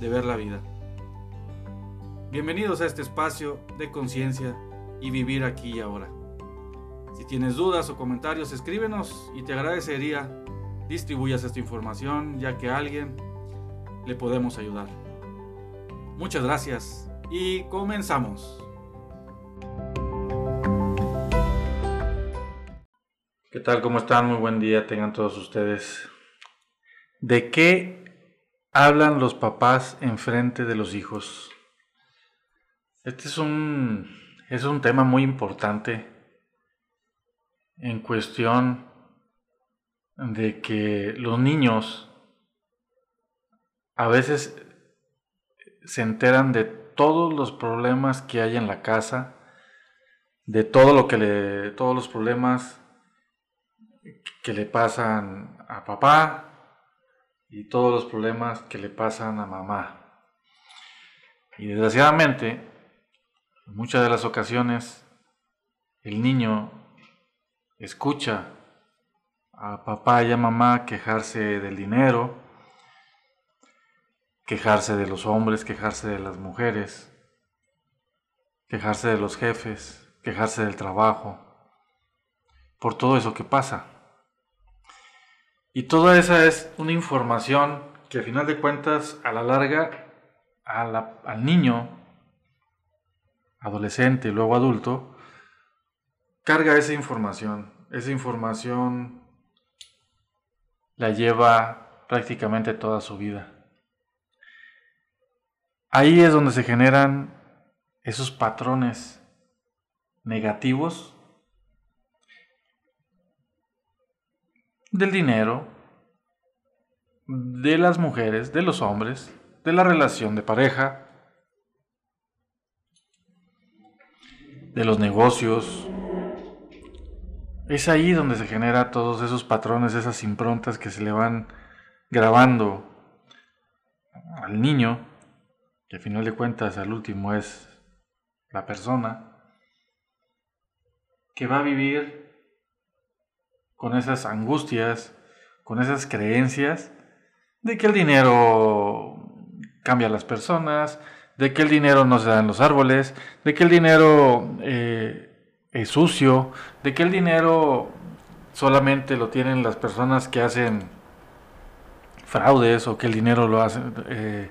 de ver la vida. Bienvenidos a este espacio de conciencia y vivir aquí y ahora. Si tienes dudas o comentarios, escríbenos y te agradecería distribuyas esta información ya que a alguien le podemos ayudar. Muchas gracias y comenzamos. ¿Qué tal? ¿Cómo están? Muy buen día tengan todos ustedes. ¿De qué hablan los papás en frente de los hijos. Este es un, es un tema muy importante en cuestión de que los niños a veces se enteran de todos los problemas que hay en la casa, de todo lo que le, todos los problemas que le pasan a papá, y todos los problemas que le pasan a mamá. Y desgraciadamente, en muchas de las ocasiones, el niño escucha a papá y a mamá quejarse del dinero, quejarse de los hombres, quejarse de las mujeres, quejarse de los jefes, quejarse del trabajo, por todo eso que pasa. Y toda esa es una información que al final de cuentas, a la larga, al niño, adolescente y luego adulto, carga esa información. Esa información la lleva prácticamente toda su vida. Ahí es donde se generan esos patrones negativos del dinero, de las mujeres, de los hombres, de la relación de pareja, de los negocios. Es ahí donde se genera todos esos patrones, esas improntas que se le van grabando al niño, que a final de cuentas al último es la persona, que va a vivir con esas angustias, con esas creencias de que el dinero cambia a las personas, de que el dinero no se da en los árboles, de que el dinero eh, es sucio, de que el dinero solamente lo tienen las personas que hacen fraudes o que el dinero lo hacen, eh,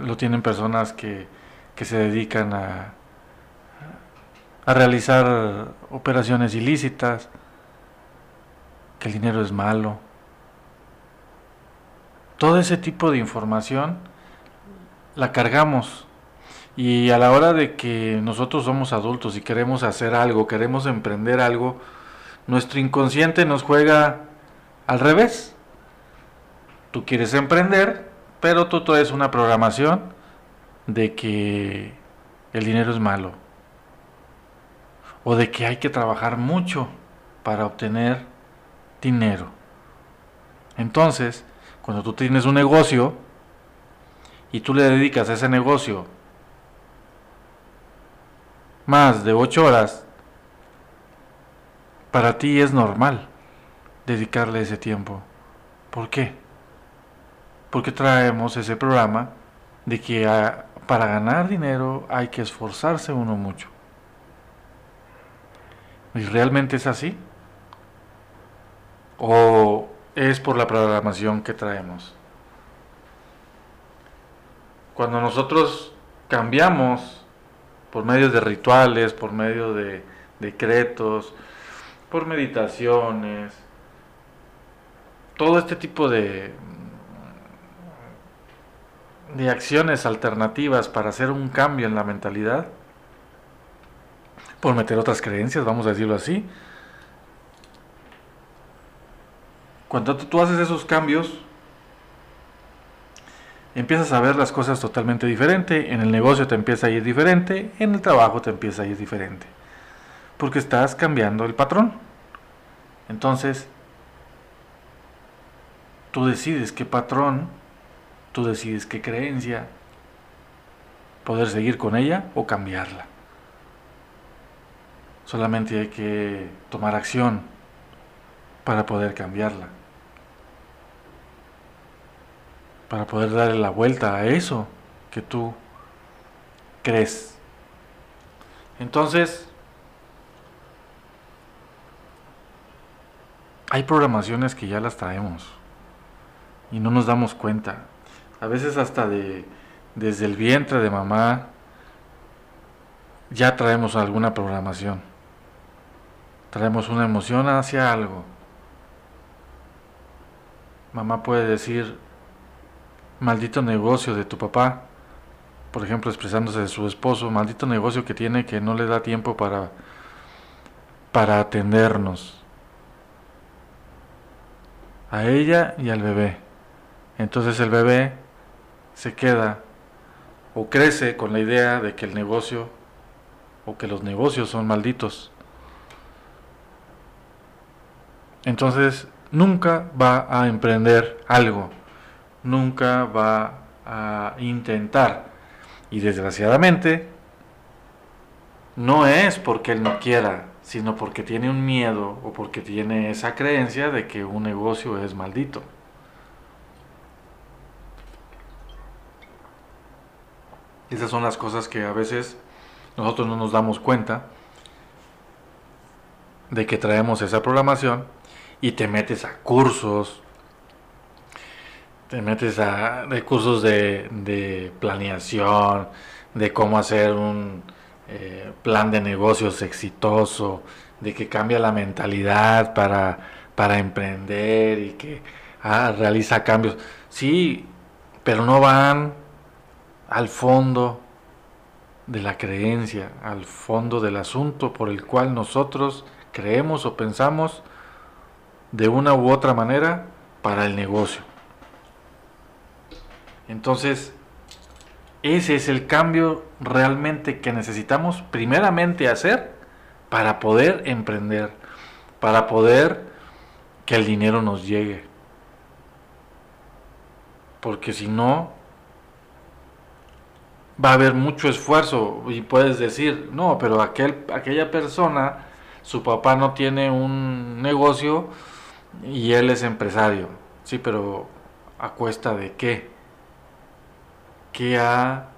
lo tienen personas que, que se dedican a, a realizar operaciones ilícitas que el dinero es malo. Todo ese tipo de información la cargamos y a la hora de que nosotros somos adultos y queremos hacer algo, queremos emprender algo, nuestro inconsciente nos juega al revés. Tú quieres emprender, pero tú traes una programación de que el dinero es malo o de que hay que trabajar mucho para obtener dinero. Entonces, cuando tú tienes un negocio y tú le dedicas a ese negocio más de ocho horas, para ti es normal dedicarle ese tiempo. ¿Por qué? Porque traemos ese programa de que para ganar dinero hay que esforzarse uno mucho. ¿Y realmente es así? O es por la programación que traemos. cuando nosotros cambiamos por medio de rituales, por medio de decretos, por meditaciones, todo este tipo de, de acciones alternativas para hacer un cambio en la mentalidad, por meter otras creencias, vamos a decirlo así. Cuando tú haces esos cambios, empiezas a ver las cosas totalmente diferente, en el negocio te empieza a ir diferente, en el trabajo te empieza a ir diferente, porque estás cambiando el patrón. Entonces, tú decides qué patrón, tú decides qué creencia, poder seguir con ella o cambiarla. Solamente hay que tomar acción para poder cambiarla. Para poder darle la vuelta a eso que tú crees. Entonces, hay programaciones que ya las traemos y no nos damos cuenta. A veces hasta de desde el vientre de mamá ya traemos alguna programación traemos una emoción hacia algo. Mamá puede decir, maldito negocio de tu papá, por ejemplo, expresándose de su esposo, maldito negocio que tiene que no le da tiempo para, para atendernos. A ella y al bebé. Entonces el bebé se queda o crece con la idea de que el negocio o que los negocios son malditos. Entonces nunca va a emprender algo, nunca va a intentar. Y desgraciadamente no es porque él no quiera, sino porque tiene un miedo o porque tiene esa creencia de que un negocio es maldito. Esas son las cosas que a veces nosotros no nos damos cuenta de que traemos esa programación y te metes a cursos, te metes a cursos de, planeación, de cómo hacer un eh, plan de negocios exitoso, de que cambia la mentalidad para, para emprender y que ah, realiza cambios. Sí, pero no van al fondo de la creencia, al fondo del asunto por el cual nosotros creemos o pensamos de una u otra manera para el negocio. Entonces, ese es el cambio realmente que necesitamos primeramente hacer para poder emprender, para poder que el dinero nos llegue. Porque si no, va a haber mucho esfuerzo y puedes decir, no, pero aquel, aquella persona, su papá no tiene un negocio, y él es empresario, sí, pero a cuesta de qué? ¿Qué ha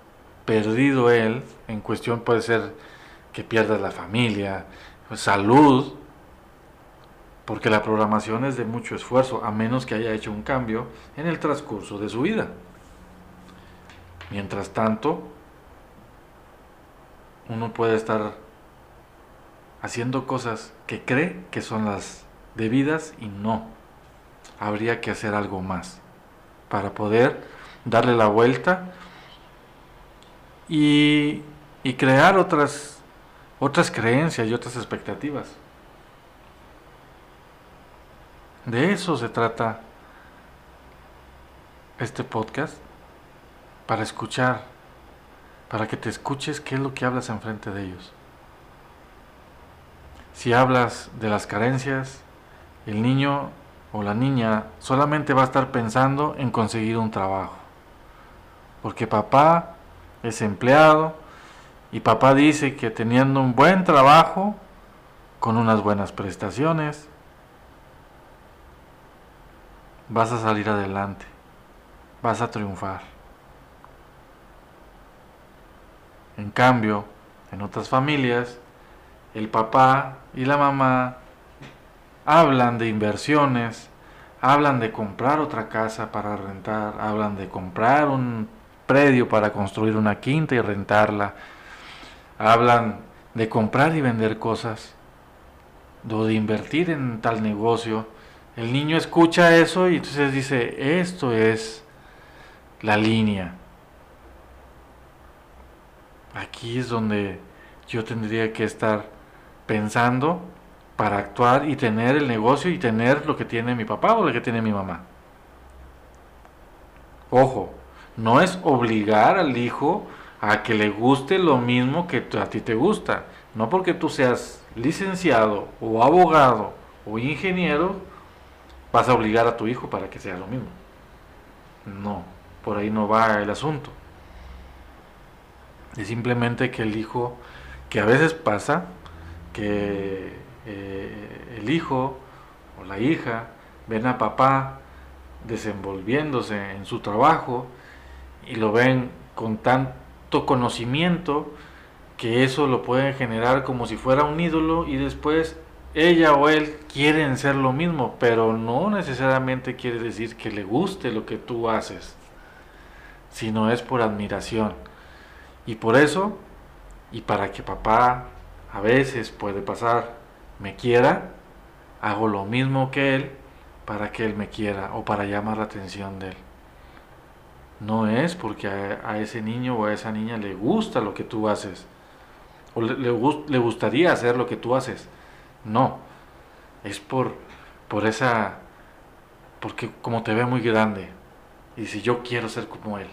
perdido él? En cuestión puede ser que pierda la familia, salud, porque la programación es de mucho esfuerzo, a menos que haya hecho un cambio en el transcurso de su vida. Mientras tanto, uno puede estar haciendo cosas que cree que son las debidas y no. Habría que hacer algo más para poder darle la vuelta y, crear otras, otras creencias y otras expectativas. De eso se trata este podcast, para escuchar, para que te escuches qué es lo que hablas enfrente de ellos. Si hablas de las carencias, el niño o la niña solamente va a estar pensando en conseguir un trabajo. Porque papá es empleado y papá dice que teniendo un buen trabajo, con unas buenas prestaciones, vas a salir adelante, vas a triunfar. En cambio, en otras familias, el papá y la mamá hablan de inversiones, hablan de comprar otra casa para rentar, hablan de comprar un predio para construir una quinta y rentarla. Hablan de comprar y vender cosas, o de invertir en tal negocio. El niño escucha eso y entonces dice, esto es la línea. Aquí es donde yo tendría que estar pensando para actuar y tener el negocio y tener lo que tiene mi papá o lo que tiene mi mamá. Ojo, no es obligar al hijo a que le guste lo mismo que a ti te gusta. No porque tú seas licenciado o abogado o ingeniero, vas a obligar a tu hijo para que sea lo mismo. No, por ahí no va el asunto. Es simplemente que el hijo, que a veces pasa, que eh, el hijo o la hija ven a papá desenvolviéndose en su trabajo y lo ven con tanto conocimiento que eso lo pueden generar como si fuera un ídolo y después ella o él quieren ser lo mismo, pero no necesariamente quiere decir que le guste lo que tú haces, sino es por admiración. Y por eso, y para que papá a veces puede pasar, me quiera, hago lo mismo que él para que él me quiera o para llamar la atención de él. No es porque a, ese niño o a esa niña le gusta lo que tú haces o le, le, gustaría hacer lo que tú haces. No, es por, por esa, porque como te ve muy grande y si yo quiero ser como él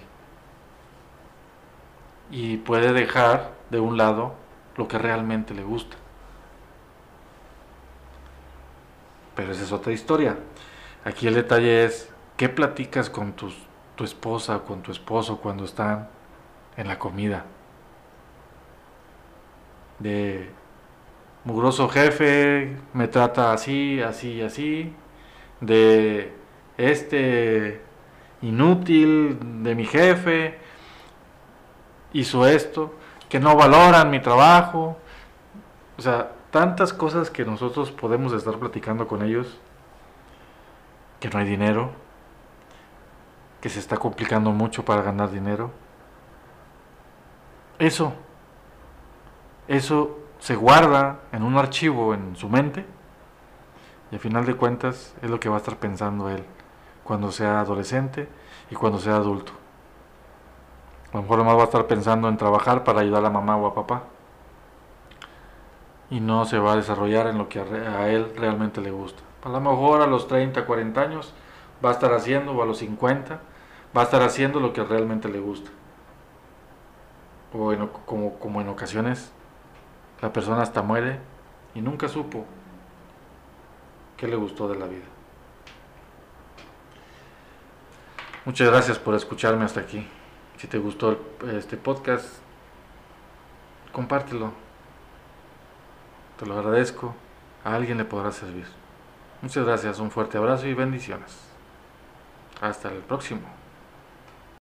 y puede dejar de un lado lo que realmente le gusta. Pero esa es otra historia. Aquí el detalle es, ¿qué platicas con tu esposa con tu esposo cuando están en la comida? De mugroso jefe, me trata así, así, así. De este inútil de mi jefe, hizo esto, que no valoran mi trabajo. O sea, tantas cosas que nosotros podemos estar platicando con ellos, que no hay dinero, que se está complicando mucho para ganar dinero. Eso, eso se guarda en un archivo en su mente y al final de cuentas es lo que va a estar pensando él cuando sea adolescente y cuando sea adulto. A lo mejor más va a estar pensando en trabajar para ayudar a mamá o a papá. Y no se va a desarrollar en lo que a él realmente le gusta. A lo mejor a los 30, 40 años va a estar haciendo, o a los 50, va a estar haciendo lo que realmente le gusta. O como, como en ocasiones la persona hasta muere y nunca supo qué le gustó de la vida. Muchas gracias por escucharme hasta aquí. Si te gustó este podcast, compártelo. Te lo agradezco. A alguien le podrá servir. Muchas gracias, un fuerte abrazo y bendiciones. Hasta el próximo.